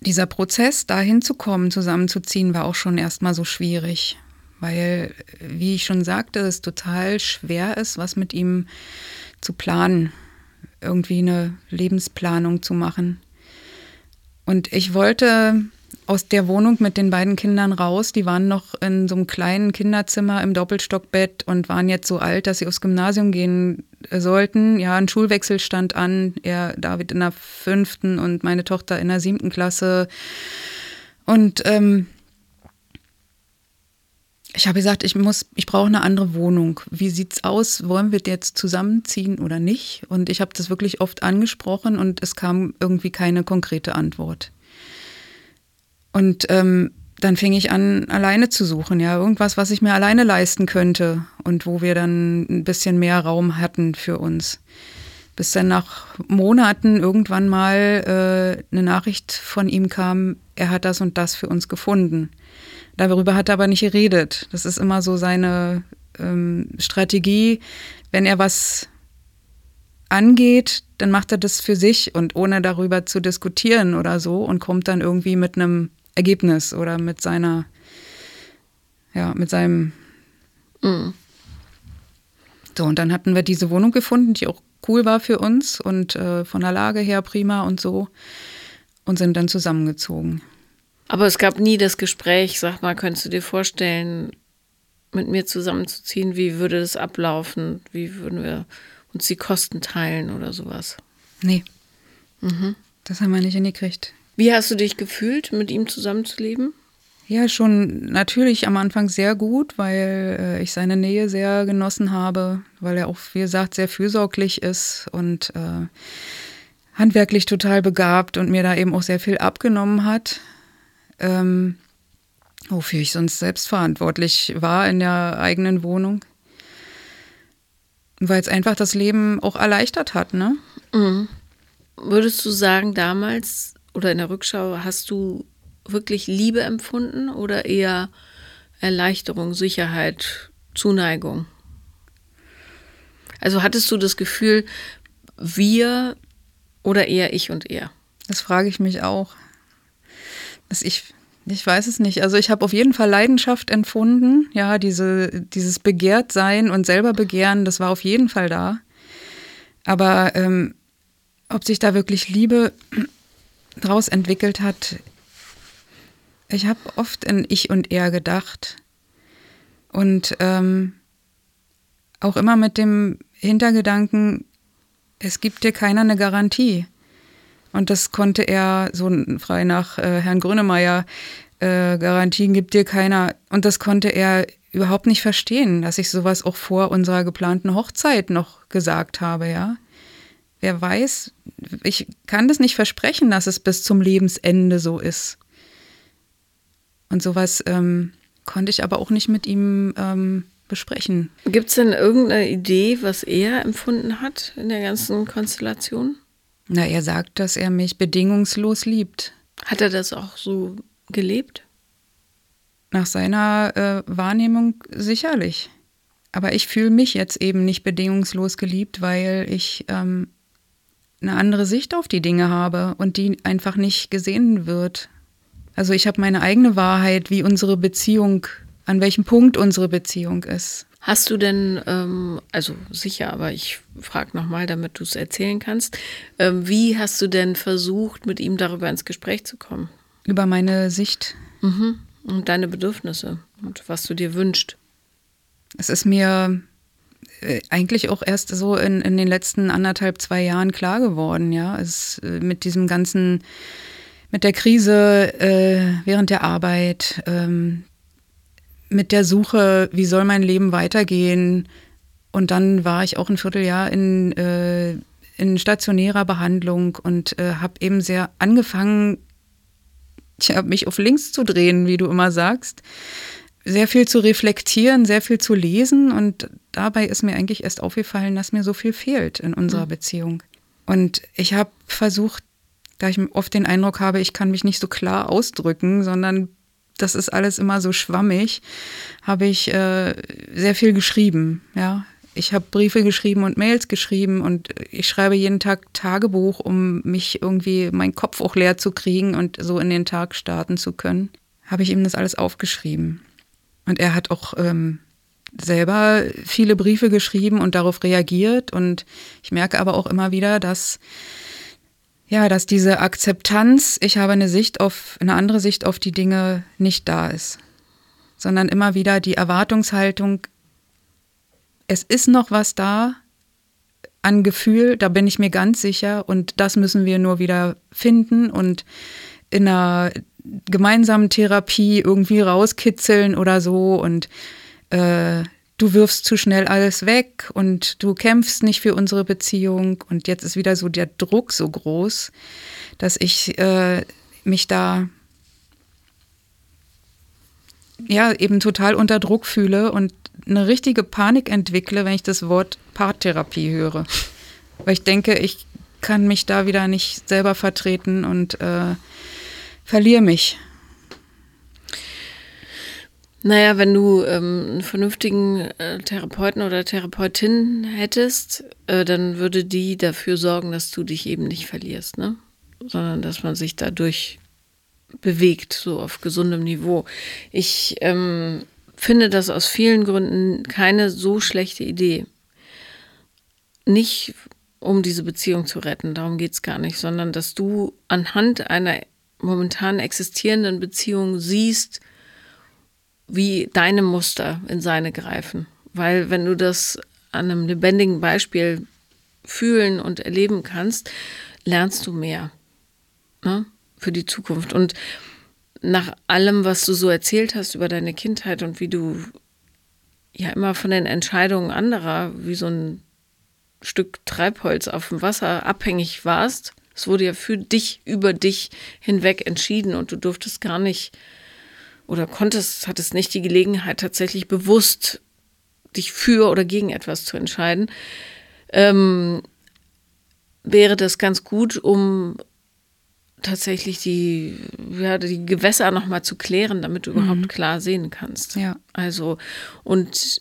Dieser Prozess, dahin zu kommen, zusammenzuziehen, war auch schon erstmal so schwierig, weil, wie ich schon sagte, es total schwer ist, was mit ihm zu planen irgendwie eine Lebensplanung zu machen. Und ich wollte aus der Wohnung mit den beiden Kindern raus. Die waren noch in so einem kleinen Kinderzimmer im Doppelstockbett und waren jetzt so alt, dass sie aufs Gymnasium gehen sollten. Ja, ein Schulwechsel stand an. Er, David in der fünften und meine Tochter in der siebten Klasse. Und ähm, ich habe gesagt, ich muss, ich brauche eine andere Wohnung. Wie sieht's aus? Wollen wir jetzt zusammenziehen oder nicht? Und ich habe das wirklich oft angesprochen und es kam irgendwie keine konkrete Antwort. Und ähm, dann fing ich an, alleine zu suchen, ja, irgendwas, was ich mir alleine leisten könnte und wo wir dann ein bisschen mehr Raum hatten für uns. Bis dann nach Monaten irgendwann mal äh, eine Nachricht von ihm kam, er hat das und das für uns gefunden. Darüber hat er aber nicht geredet. Das ist immer so seine ähm, Strategie. Wenn er was angeht, dann macht er das für sich und ohne darüber zu diskutieren oder so und kommt dann irgendwie mit einem Ergebnis oder mit seiner, ja, mit seinem. Mhm. So, und dann hatten wir diese Wohnung gefunden, die auch cool war für uns und äh, von der Lage her prima und so und sind dann zusammengezogen. Aber es gab nie das Gespräch, sag mal, könntest du dir vorstellen, mit mir zusammenzuziehen? Wie würde das ablaufen? Wie würden wir uns die Kosten teilen oder sowas? Nee. Mhm. Das haben wir nicht hingekriegt. Wie hast du dich gefühlt, mit ihm zusammenzuleben? Ja, schon natürlich am Anfang sehr gut, weil äh, ich seine Nähe sehr genossen habe, weil er auch, wie gesagt, sehr fürsorglich ist und äh, handwerklich total begabt und mir da eben auch sehr viel abgenommen hat ähm, wofür ich sonst selbst verantwortlich war in der eigenen Wohnung. weil es einfach das Leben auch erleichtert hat, ne? Mhm. Würdest du sagen, damals oder in der Rückschau hast du wirklich Liebe empfunden oder eher Erleichterung, Sicherheit, Zuneigung? Also hattest du das Gefühl, wir oder eher ich und er? Das frage ich mich auch. Das ich, ich weiß es nicht. Also ich habe auf jeden Fall Leidenschaft empfunden. Ja, diese, dieses Begehrtsein und selber begehren, das war auf jeden Fall da. Aber ähm, ob sich da wirklich Liebe draus entwickelt hat, ich habe oft in Ich und Er gedacht. Und ähm, auch immer mit dem Hintergedanken, es gibt dir keiner eine Garantie. Und das konnte er so frei nach äh, Herrn Grönemeyer, äh, Garantien gibt dir keiner. Und das konnte er überhaupt nicht verstehen, dass ich sowas auch vor unserer geplanten Hochzeit noch gesagt habe, ja. Wer weiß, ich kann das nicht versprechen, dass es bis zum Lebensende so ist. Und sowas ähm, konnte ich aber auch nicht mit ihm ähm, besprechen. Gibt es denn irgendeine Idee, was er empfunden hat in der ganzen Konstellation? Na, er sagt, dass er mich bedingungslos liebt. Hat er das auch so gelebt? Nach seiner äh, Wahrnehmung sicherlich. Aber ich fühle mich jetzt eben nicht bedingungslos geliebt, weil ich ähm, eine andere Sicht auf die Dinge habe und die einfach nicht gesehen wird. Also ich habe meine eigene Wahrheit, wie unsere Beziehung, an welchem Punkt unsere Beziehung ist. Hast du denn, ähm, also sicher, aber ich frage nochmal, damit du es erzählen kannst, ähm, wie hast du denn versucht, mit ihm darüber ins Gespräch zu kommen? Über meine Sicht. Mhm. Und deine Bedürfnisse und was du dir wünschst. Es ist mir eigentlich auch erst so in, in den letzten anderthalb, zwei Jahren klar geworden, ja. Es, äh, mit diesem ganzen, mit der Krise äh, während der Arbeit, ähm, mit der Suche, wie soll mein Leben weitergehen. Und dann war ich auch ein Vierteljahr in, äh, in stationärer Behandlung und äh, habe eben sehr angefangen, tja, mich auf links zu drehen, wie du immer sagst. Sehr viel zu reflektieren, sehr viel zu lesen und dabei ist mir eigentlich erst aufgefallen, dass mir so viel fehlt in unserer mhm. Beziehung. Und ich habe versucht, da ich oft den Eindruck habe, ich kann mich nicht so klar ausdrücken, sondern das ist alles immer so schwammig, habe ich äh, sehr viel geschrieben. Ja, ich habe Briefe geschrieben und Mails geschrieben und ich schreibe jeden Tag Tagebuch, um mich irgendwie meinen Kopf auch leer zu kriegen und so in den Tag starten zu können. Habe ich ihm das alles aufgeschrieben. Und er hat auch ähm, selber viele Briefe geschrieben und darauf reagiert. Und ich merke aber auch immer wieder, dass ja, dass diese Akzeptanz, ich habe eine Sicht auf, eine andere Sicht auf die Dinge nicht da ist, sondern immer wieder die Erwartungshaltung, es ist noch was da an Gefühl, da bin ich mir ganz sicher und das müssen wir nur wieder finden und in einer gemeinsamen Therapie irgendwie rauskitzeln oder so und äh, du wirfst zu schnell alles weg und du kämpfst nicht für unsere Beziehung. Und jetzt ist wieder so der Druck so groß, dass ich äh, mich da ja eben total unter Druck fühle und eine richtige Panik entwickle, wenn ich das Wort Paartherapie höre. Weil ich denke, ich kann mich da wieder nicht selber vertreten und äh, verliere mich. Naja, wenn du ähm, einen vernünftigen äh, Therapeuten oder Therapeutin hättest, äh, dann würde die dafür sorgen, dass du dich eben nicht verlierst, ne? Sondern dass man sich dadurch bewegt, so auf gesundem Niveau. Ich ähm, finde das aus vielen Gründen keine so schlechte Idee. Nicht um diese Beziehung zu retten, darum geht es gar nicht, sondern dass du anhand einer momentan existierenden Beziehung siehst, wie deine Muster in seine greifen. Weil wenn du das an einem lebendigen Beispiel fühlen und erleben kannst, lernst du mehr ne, für die Zukunft. Und nach allem, was du so erzählt hast über deine Kindheit und wie du ja immer von den Entscheidungen anderer wie so ein Stück Treibholz auf dem Wasser abhängig warst, es wurde ja für dich, über dich hinweg entschieden und du durftest gar nicht oder konntest, hattest nicht die Gelegenheit, tatsächlich bewusst dich für oder gegen etwas zu entscheiden, ähm, wäre das ganz gut, um tatsächlich die, ja, die Gewässer nochmal zu klären, damit du mhm. überhaupt klar sehen kannst. Ja. Also, und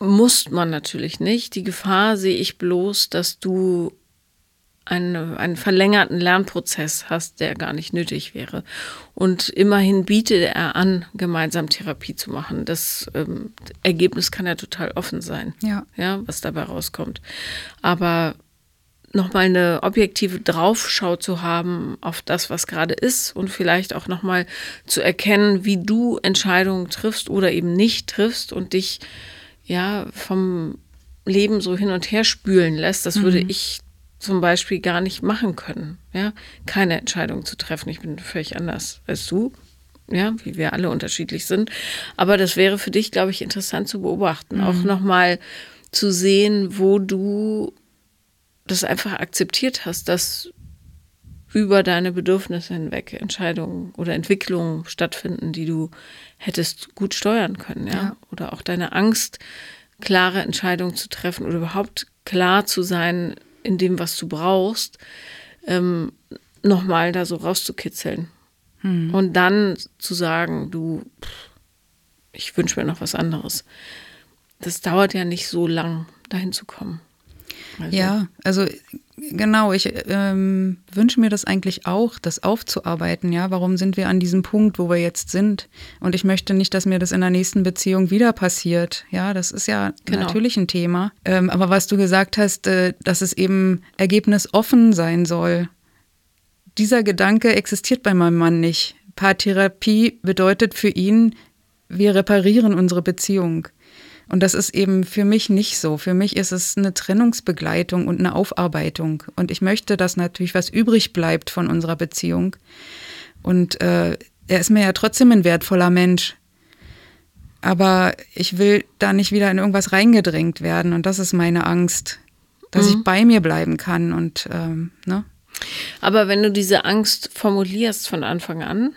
muss man natürlich nicht. Die Gefahr sehe ich bloß, dass du einen, einen verlängerten Lernprozess hast, der gar nicht nötig wäre. Und immerhin bietet er an, gemeinsam Therapie zu machen. Das ähm, Ergebnis kann ja total offen sein, ja. Ja, was dabei rauskommt. Aber nochmal eine objektive Draufschau zu haben auf das, was gerade ist und vielleicht auch nochmal zu erkennen, wie du Entscheidungen triffst oder eben nicht triffst und dich ja vom Leben so hin und her spülen lässt, das mhm. würde ich zum Beispiel gar nicht machen können, ja, keine Entscheidung zu treffen. Ich bin völlig anders als du, ja, wie wir alle unterschiedlich sind. Aber das wäre für dich, glaube ich, interessant zu beobachten, mhm. auch nochmal zu sehen, wo du das einfach akzeptiert hast, dass über deine Bedürfnisse hinweg Entscheidungen oder Entwicklungen stattfinden, die du hättest gut steuern können, ja? ja. Oder auch deine Angst, klare Entscheidungen zu treffen oder überhaupt klar zu sein in dem, was du brauchst, ähm, nochmal da so rauszukitzeln. Hm. Und dann zu sagen, du, ich wünsche mir noch was anderes. Das dauert ja nicht so lang, dahin zu kommen. Also. Ja, also genau, ich ähm, wünsche mir das eigentlich auch, das aufzuarbeiten. Ja, warum sind wir an diesem Punkt, wo wir jetzt sind? Und ich möchte nicht, dass mir das in der nächsten Beziehung wieder passiert. Ja, das ist ja genau. natürlich ein Thema. Ähm, aber was du gesagt hast, äh, dass es eben ergebnisoffen sein soll, dieser Gedanke existiert bei meinem Mann nicht. Paartherapie bedeutet für ihn, wir reparieren unsere Beziehung. Und das ist eben für mich nicht so. Für mich ist es eine Trennungsbegleitung und eine Aufarbeitung. Und ich möchte, dass natürlich was übrig bleibt von unserer Beziehung. Und äh, er ist mir ja trotzdem ein wertvoller Mensch. Aber ich will da nicht wieder in irgendwas reingedrängt werden. Und das ist meine Angst, dass mhm. ich bei mir bleiben kann. Und ähm, ne? Aber wenn du diese Angst formulierst von Anfang an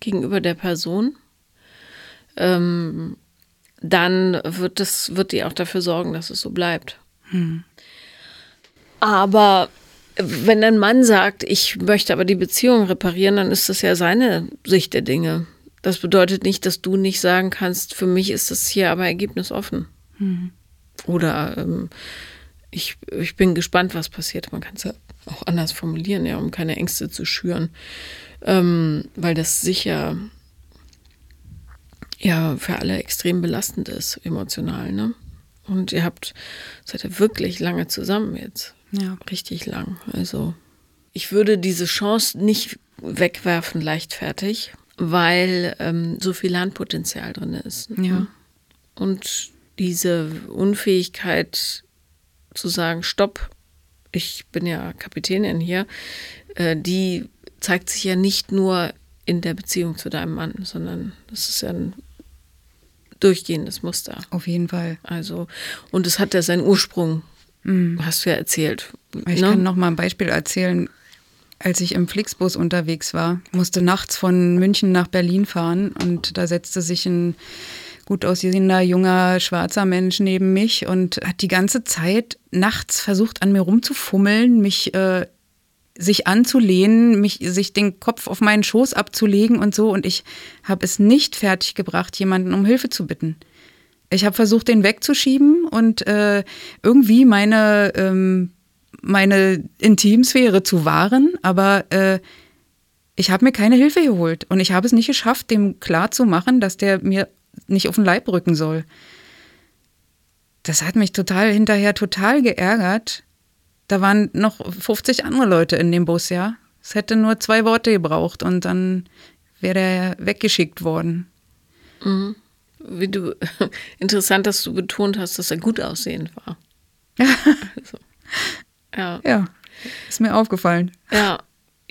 gegenüber der Person, ähm, dann wird das, wird die auch dafür sorgen, dass es so bleibt. Hm. Aber wenn ein Mann sagt, ich möchte aber die Beziehung reparieren, dann ist das ja seine Sicht der Dinge. Das bedeutet nicht, dass du nicht sagen kannst, für mich ist das hier aber ergebnisoffen. Hm. Oder ähm, ich, ich bin gespannt, was passiert. Man kann es ja auch anders formulieren, ja, um keine Ängste zu schüren. Ähm, weil das sicher ja für alle extrem belastend ist, emotional, ne? Und ihr habt, seid ihr wirklich lange zusammen jetzt. Ja. Richtig lang. Also ich würde diese Chance nicht wegwerfen leichtfertig, weil ähm, so viel Lernpotenzial drin ist. Ne? Ja. Und diese Unfähigkeit zu sagen, stopp, ich bin ja Kapitänin hier, äh, die zeigt sich ja nicht nur in der Beziehung zu deinem Mann, sondern das ist ja ein durchgehendes Muster. Auf jeden Fall. Also, und es hat ja seinen Ursprung, mhm. hast du ja erzählt. Ich ne? kann noch mal ein Beispiel erzählen. Als ich im Flixbus unterwegs war, musste nachts von München nach Berlin fahren und da setzte sich ein gut aussehender junger schwarzer Mensch neben mich und hat die ganze Zeit nachts versucht, an mir rumzufummeln, mich äh, sich anzulehnen, mich, sich den Kopf auf meinen Schoß abzulegen und so. Und ich habe es nicht fertiggebracht, jemanden um Hilfe zu bitten. Ich habe versucht, den wegzuschieben und äh, irgendwie meine, ähm, meine Intimsphäre zu wahren, aber äh, ich habe mir keine Hilfe geholt und ich habe es nicht geschafft, dem klar zu machen, dass der mir nicht auf den Leib rücken soll. Das hat mich total hinterher total geärgert, da waren noch 50 andere Leute in dem Bus, ja. Es hätte nur zwei Worte gebraucht und dann wäre er weggeschickt worden. Mhm. Wie du, [LAUGHS] interessant, dass du betont hast, dass er gut aussehend war. also, [LAUGHS] ja. ja, ist mir aufgefallen. Ja.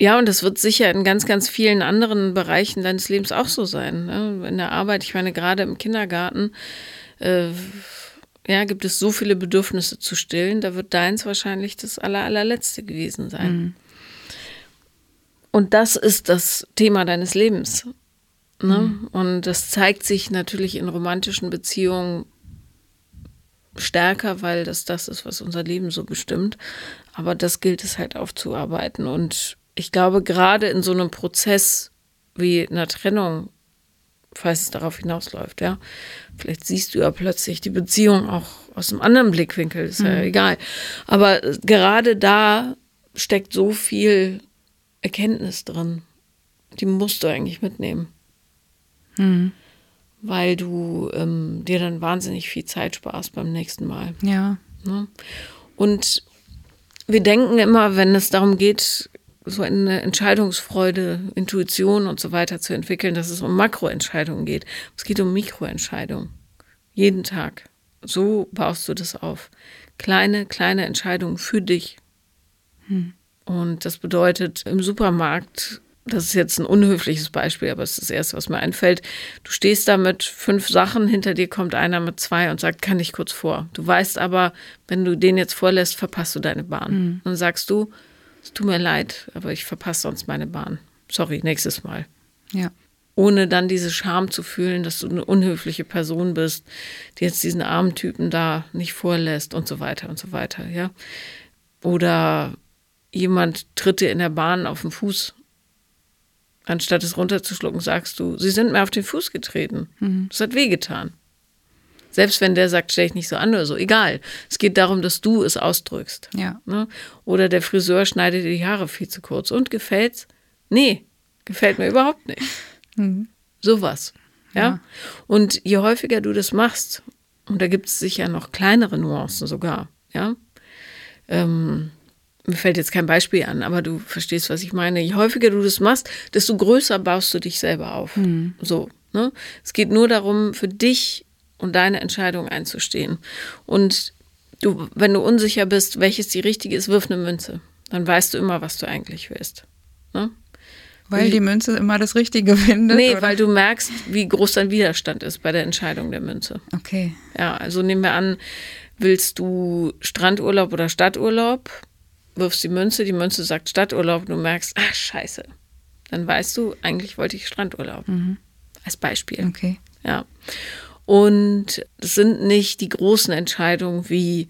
Ja, und das wird sicher in ganz, ganz vielen anderen Bereichen deines Lebens auch so sein. Ne? In der Arbeit, ich meine, gerade im Kindergarten äh, ja, gibt es so viele Bedürfnisse zu stillen, da wird deins wahrscheinlich das aller, allerletzte gewesen sein. Mhm. Und das ist das Thema deines Lebens. Ne? Mhm. Und das zeigt sich natürlich in romantischen Beziehungen stärker, weil das das ist, was unser Leben so bestimmt. Aber das gilt es halt aufzuarbeiten. Und ich glaube, gerade in so einem Prozess wie einer Trennung, falls es darauf hinausläuft, ja, vielleicht siehst du ja plötzlich die Beziehung auch aus einem anderen Blickwinkel, ist ja mhm. egal. Aber gerade da steckt so viel Erkenntnis drin. Die musst du eigentlich mitnehmen. Mhm. Weil du ähm, dir dann wahnsinnig viel Zeit sparst beim nächsten Mal. Ja. Ne? Und wir denken immer, wenn es darum geht, so eine Entscheidungsfreude, Intuition und so weiter zu entwickeln, dass es um Makroentscheidungen geht. Es geht um Mikroentscheidungen. Jeden Tag. So baust du das auf. Kleine, kleine Entscheidungen für dich. Hm. Und das bedeutet im Supermarkt das ist jetzt ein unhöfliches Beispiel, aber es ist das Erste, was mir einfällt. Du stehst da mit fünf Sachen, hinter dir kommt einer mit zwei und sagt, kann ich kurz vor. Du weißt aber, wenn du den jetzt vorlässt, verpasst du deine Bahn. Mhm. Dann sagst du, es tut mir leid, aber ich verpasse sonst meine Bahn. Sorry, nächstes Mal. Ja. Ohne dann diese Scham zu fühlen, dass du eine unhöfliche Person bist, die jetzt diesen armen Typen da nicht vorlässt und so weiter und so weiter, ja. Oder jemand tritt dir in der Bahn auf den Fuß Anstatt es runterzuschlucken, sagst du, sie sind mir auf den Fuß getreten. Mhm. Das hat wehgetan. Selbst wenn der sagt, stell dich nicht so an oder so, egal. Es geht darum, dass du es ausdrückst. Ja. Ne? Oder der Friseur schneidet dir die Haare viel zu kurz. Und gefällt's? Nee, gefällt mir überhaupt nicht. [LAUGHS] Mhm. Sowas. Ja? ja. Und je häufiger du das machst, und da gibt es sicher noch kleinere Nuancen sogar, ja, ähm, mir fällt jetzt kein Beispiel an, aber du verstehst, was ich meine. Je häufiger du das machst, desto größer baust du dich selber auf. Mhm. So. Ne? Es geht nur darum, für dich und deine Entscheidung einzustehen. Und du, wenn du unsicher bist, welches die richtige ist, wirf eine Münze. Dann weißt du immer, was du eigentlich willst. Ne? Weil die Münze immer das Richtige findet? Nee, oder? weil du merkst, wie groß dein Widerstand ist bei der Entscheidung der Münze. Okay. Ja, also nehmen wir an, willst du Strandurlaub oder Stadturlaub? wirfst die Münze, die Münze sagt Stadturlaub, du merkst, ach scheiße. Dann weißt du, eigentlich wollte ich Strandurlaub. Mhm. Als Beispiel. Okay. Ja. Und es sind nicht die großen Entscheidungen wie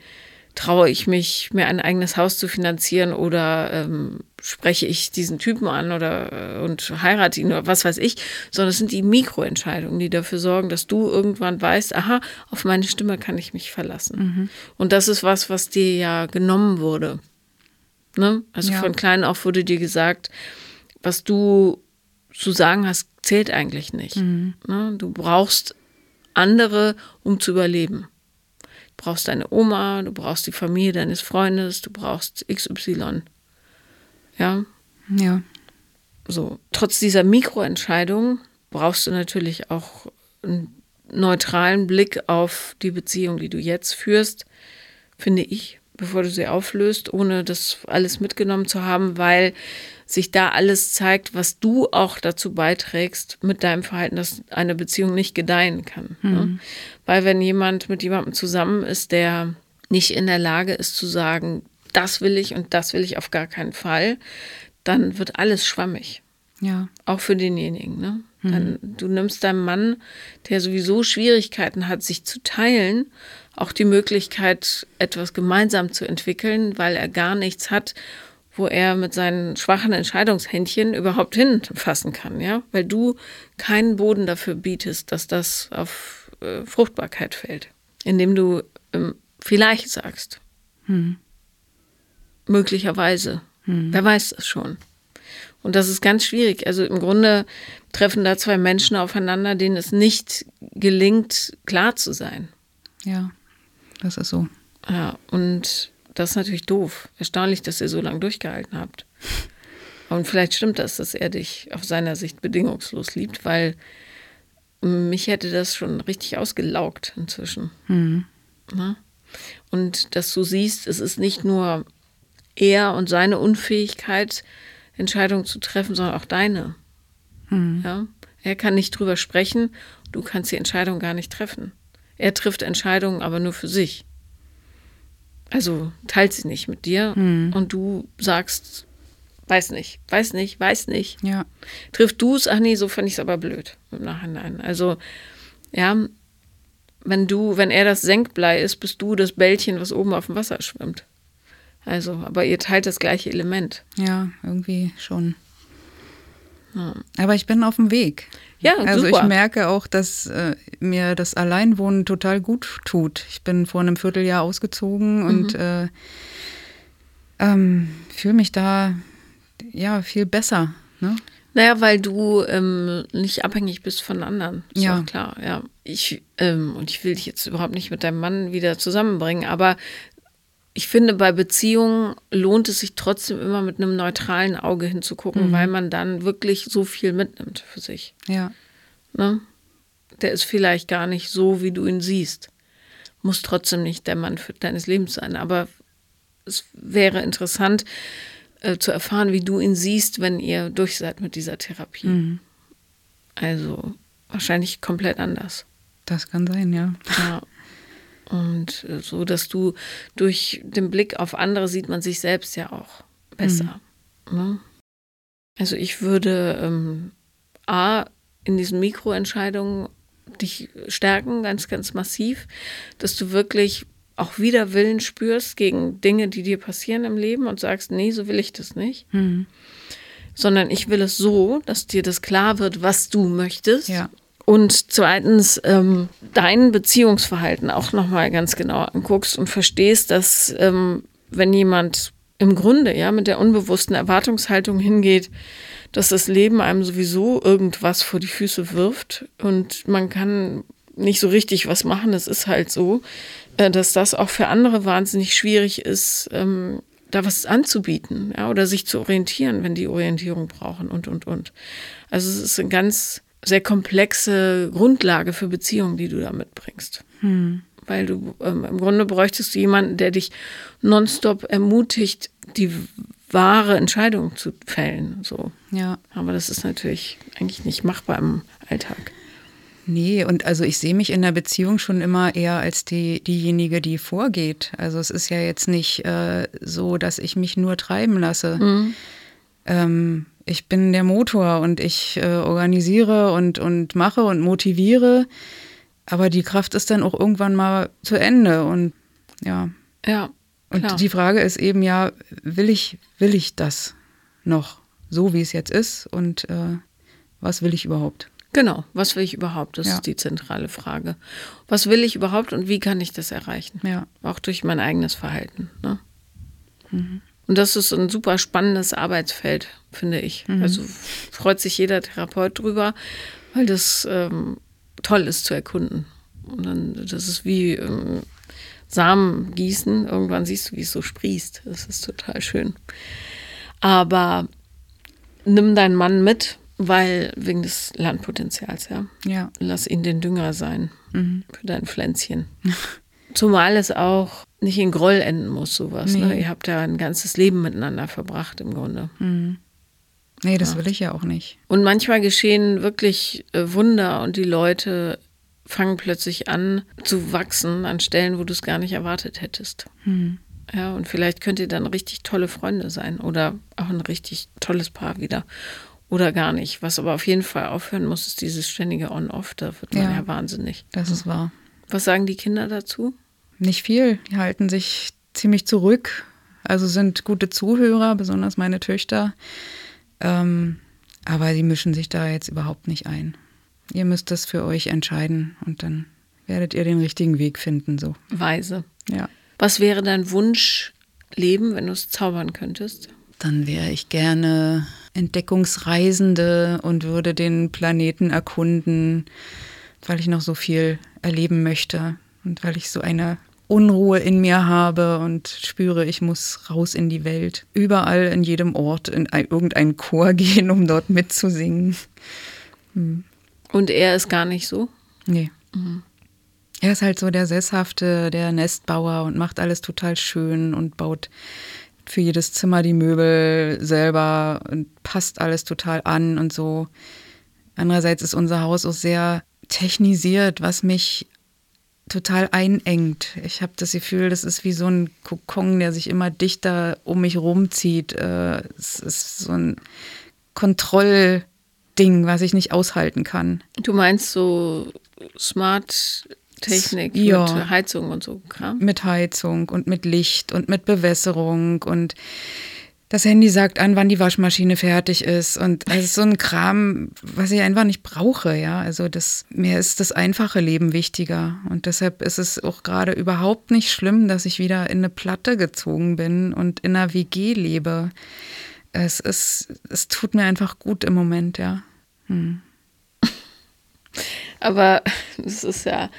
traue ich mich, mir ein eigenes Haus zu finanzieren oder ähm, spreche ich diesen Typen an oder äh, und heirate ihn oder was weiß ich, sondern es sind die Mikroentscheidungen, die dafür sorgen, dass du irgendwann weißt, aha, auf meine Stimme kann ich mich verlassen. Mhm. Und das ist was, was dir ja genommen wurde. Ne? Also ja. von klein auf wurde dir gesagt, was du zu sagen hast, zählt eigentlich nicht. Mhm. Ne? Du brauchst andere, um zu überleben. Du brauchst deine Oma, du brauchst die Familie deines Freundes, du brauchst XY. Ja? Ja. So, trotz dieser Mikroentscheidung brauchst du natürlich auch einen neutralen Blick auf die Beziehung, die du jetzt führst, finde ich bevor du sie auflöst, ohne das alles mitgenommen zu haben, weil sich da alles zeigt, was du auch dazu beiträgst mit deinem Verhalten, dass eine Beziehung nicht gedeihen kann. Mhm. Ne? Weil wenn jemand mit jemandem zusammen ist, der nicht in der Lage ist zu sagen, das will ich und das will ich auf gar keinen Fall, dann wird alles schwammig. Ja. Auch für denjenigen. Ne? Mhm. Dann, du nimmst deinem Mann, der sowieso Schwierigkeiten hat, sich zu teilen, auch die Möglichkeit, etwas gemeinsam zu entwickeln, weil er gar nichts hat, wo er mit seinen schwachen Entscheidungshändchen überhaupt hinfassen kann, ja, weil du keinen Boden dafür bietest, dass das auf äh, Fruchtbarkeit fällt, indem du ähm, vielleicht sagst, hm. möglicherweise, hm. wer weiß das schon. Und das ist ganz schwierig. Also im Grunde treffen da zwei Menschen aufeinander, denen es nicht gelingt, klar zu sein. Ja. Das ist so. Ja, und das ist natürlich doof. Erstaunlich, dass ihr so lange durchgehalten habt. Und vielleicht stimmt das, dass er dich auf seiner Sicht bedingungslos liebt, weil mich hätte das schon richtig ausgelaugt inzwischen. Mhm. Und dass du siehst, es ist nicht nur er und seine Unfähigkeit, Entscheidungen zu treffen, sondern auch deine. Mhm. Ja? Er kann nicht drüber sprechen, du kannst die Entscheidung gar nicht treffen. Er trifft Entscheidungen, aber nur für sich. Also teilt sie nicht mit dir hm. und du sagst Weiß nicht, weiß nicht, weiß nicht. Ja. Trifft du es? Ach nee, so fand ich es aber blöd im Nachhinein. Also, ja, wenn du, wenn er das Senkblei ist, bist du das Bällchen, was oben auf dem Wasser schwimmt. Also, aber ihr teilt das gleiche Element. Ja, irgendwie schon. Aber ich bin auf dem Weg. Ja, also super. ich merke auch, dass äh, mir das Alleinwohnen total gut tut. Ich bin vor einem Vierteljahr ausgezogen mhm. und äh, ähm, fühle mich da ja viel besser. Ne? Naja, weil du ähm, nicht abhängig bist von anderen. Ist ja. klar, ja. Ich, ähm, und ich will dich jetzt überhaupt nicht mit deinem Mann wieder zusammenbringen, aber ich finde, bei Beziehungen lohnt es sich trotzdem immer mit einem neutralen Auge hinzugucken, mhm. weil man dann wirklich so viel mitnimmt für sich. Ja. Ne? Der ist vielleicht gar nicht so, wie du ihn siehst. Muss trotzdem nicht der Mann für deines Lebens sein, aber es wäre interessant äh, zu erfahren, wie du ihn siehst, wenn ihr durch seid mit dieser Therapie. Mhm. Also wahrscheinlich komplett anders. Das kann sein, ja. Ja. [LAUGHS] Und äh, so, dass du durch den Blick auf andere sieht man sich selbst ja auch besser. Mhm. Ne? Also ich würde ähm, A, in diesen Mikroentscheidungen dich stärken, ganz, ganz massiv, dass du wirklich auch wieder Willen spürst gegen Dinge, die dir passieren im Leben und sagst, nee, so will ich das nicht. Mhm. Sondern ich will es so, dass dir das klar wird, was du möchtest. Ja. Und zweitens ähm, dein Beziehungsverhalten auch nochmal ganz genau anguckst und verstehst, dass ähm, wenn jemand im Grunde ja mit der unbewussten Erwartungshaltung hingeht, dass das Leben einem sowieso irgendwas vor die Füße wirft und man kann nicht so richtig was machen, das ist halt so, äh, dass das auch für andere wahnsinnig schwierig ist, ähm, da was anzubieten ja, oder sich zu orientieren, wenn die Orientierung brauchen und, und, und. Also es ist eine ganz sehr komplexe Grundlage für Beziehungen, die du da mitbringst. Hm. Weil du ähm, im Grunde bräuchtest du jemanden, der dich nonstop ermutigt, die wahre Entscheidung zu fällen. So. Ja. Aber das ist natürlich eigentlich nicht machbar im Alltag. Nee, und also ich sehe mich in der Beziehung schon immer eher als die, diejenige, die vorgeht. Also es ist ja jetzt nicht äh, so, dass ich mich nur treiben lasse. Mhm. Ähm, ich bin der Motor und ich äh, organisiere und, und mache und motiviere. Aber die Kraft ist dann auch irgendwann mal zu Ende. Und ja. Ja. Klar. Und die Frage ist eben ja, will ich, will ich das noch so, wie es jetzt ist? Und äh, was will ich überhaupt? Genau, was will ich überhaupt? Das ja. ist die zentrale Frage. Was will ich überhaupt und wie kann ich das erreichen? Ja. Auch durch mein eigenes Verhalten. Ne? Mhm. Und das ist ein super spannendes Arbeitsfeld, finde ich. Mhm. Also freut sich jeder Therapeut drüber, weil das ähm, toll ist zu erkunden. Und dann, das ist wie ähm, Samen gießen. Irgendwann siehst du, wie es so sprießt. Das ist total schön. Aber nimm deinen Mann mit weil, wegen des Landpotenzials, ja. Ja. Lass ihn den Dünger sein mhm. für dein Pflänzchen. [LAUGHS] Zumal es auch nicht in Groll enden muss, sowas. Ne? Nee. Ne? Ihr habt ja ein ganzes Leben miteinander verbracht im Grunde. Mhm. Nee, das ja. will ich ja auch nicht. Und manchmal geschehen wirklich äh, Wunder und die Leute fangen plötzlich an zu wachsen an Stellen, wo du es gar nicht erwartet hättest. Mhm. Ja, und vielleicht könnt ihr dann richtig tolle Freunde sein oder auch ein richtig tolles Paar wieder oder gar nicht. Was aber auf jeden Fall aufhören muss, ist dieses ständige On-Off. Da wird man ja, ja wahnsinnig. Das ist wahr. Was sagen die Kinder dazu? Nicht viel. Die halten sich ziemlich zurück. Also sind gute Zuhörer, besonders meine Töchter. Ähm, aber die mischen sich da jetzt überhaupt nicht ein. Ihr müsst das für euch entscheiden und dann werdet ihr den richtigen Weg finden. So. Weise. Ja. Was wäre dein Wunschleben, wenn du es zaubern könntest? Dann wäre ich gerne Entdeckungsreisende und würde den Planeten erkunden, weil ich noch so viel erleben möchte und weil ich so eine Unruhe in mir habe und spüre, ich muss raus in die Welt. Überall in jedem Ort in ein, irgendeinen Chor [LAUGHS] gehen, um dort mitzusingen. Hm. Und er ist gar nicht so? Nee. Mhm. Er ist halt so der Sesshafte, der Nestbauer und macht alles total schön und baut für jedes Zimmer die Möbel selber und passt alles total an und so. Andererseits ist unser Haus auch sehr technisiert, was mich total einengt. Ich habe das Gefühl, das ist wie so ein Kokon, der sich immer dichter um mich rumzieht. Äh, es ist so ein Kontrollding, was ich nicht aushalten kann. Du meinst so Smart Technik Ja. mit Heizung und so Kram? Mit Heizung und mit Licht und mit Bewässerung und das Handy sagt an, wann die Waschmaschine fertig ist und also so ein Kram, was ich einfach nicht brauche, ja. Also das mir ist das einfache Leben wichtiger und deshalb ist es auch gerade überhaupt nicht schlimm, dass ich wieder in eine Platte gezogen bin und in einer WG lebe. Es ist, es tut mir einfach gut im Moment, ja. [LAUGHS] Aber das ist ja,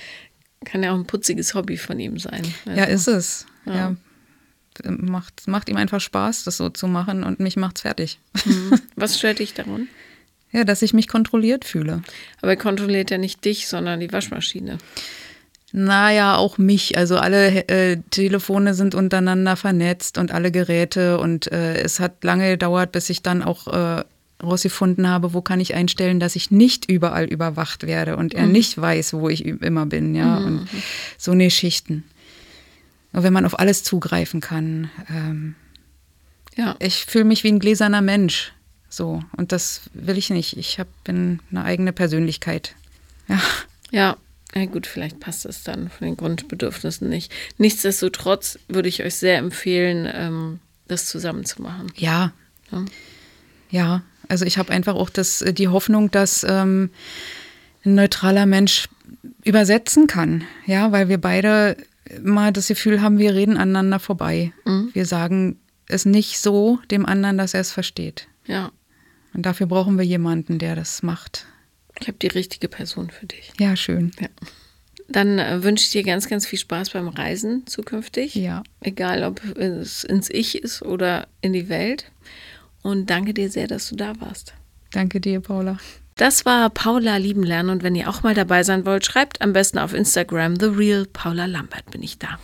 kann ja auch ein putziges Hobby von ihm sein. Ja, Also, ist es. Ja. Macht, macht ihm einfach Spaß, das so zu machen und mich macht's fertig. [LAUGHS] Was stört dich daran? Ja, dass ich mich kontrolliert fühle. Aber er kontrolliert ja nicht dich, sondern die Waschmaschine. Naja, auch mich. Also alle äh, Telefone sind untereinander vernetzt und alle Geräte. Und äh, es hat lange gedauert, bis ich dann auch äh, rausgefunden habe, wo kann ich einstellen, dass ich nicht überall überwacht werde und er nicht weiß, wo ich immer bin. Ja, und so eine Schichten. Und wenn man auf alles zugreifen kann. Ähm, Ja. ich fühle mich wie ein gläserner Mensch. So. Und das will ich nicht. Ich hab, bin eine eigene Persönlichkeit. Ja. Ja, ja gut, vielleicht passt es dann von den Grundbedürfnissen nicht. Nichtsdestotrotz würde ich euch sehr empfehlen, ähm, das zusammen zu machen. Ja, Ja. Ja, also ich habe einfach auch das, äh, die Hoffnung, dass ähm, ein neutraler Mensch übersetzen kann. Ja, weil wir beide mal das Gefühl haben, wir reden aneinander vorbei. Wir sagen es nicht so dem anderen, dass er es versteht. Ja, Und dafür brauchen wir jemanden, der das macht. ich habe die richtige Person für dich. Ja, schön. Dann äh, wünsche ich dir ganz, ganz viel Spaß beim Reisen zukünftig. Ja. Egal, ob es ins Ich ist oder in die Welt. Und danke dir sehr, dass du da warst. Danke dir, Paula. Das war Paula lieben lernen und wenn ihr auch mal dabei sein wollt, schreibt am besten auf Instagram The Real Paula Lambert bin ich da.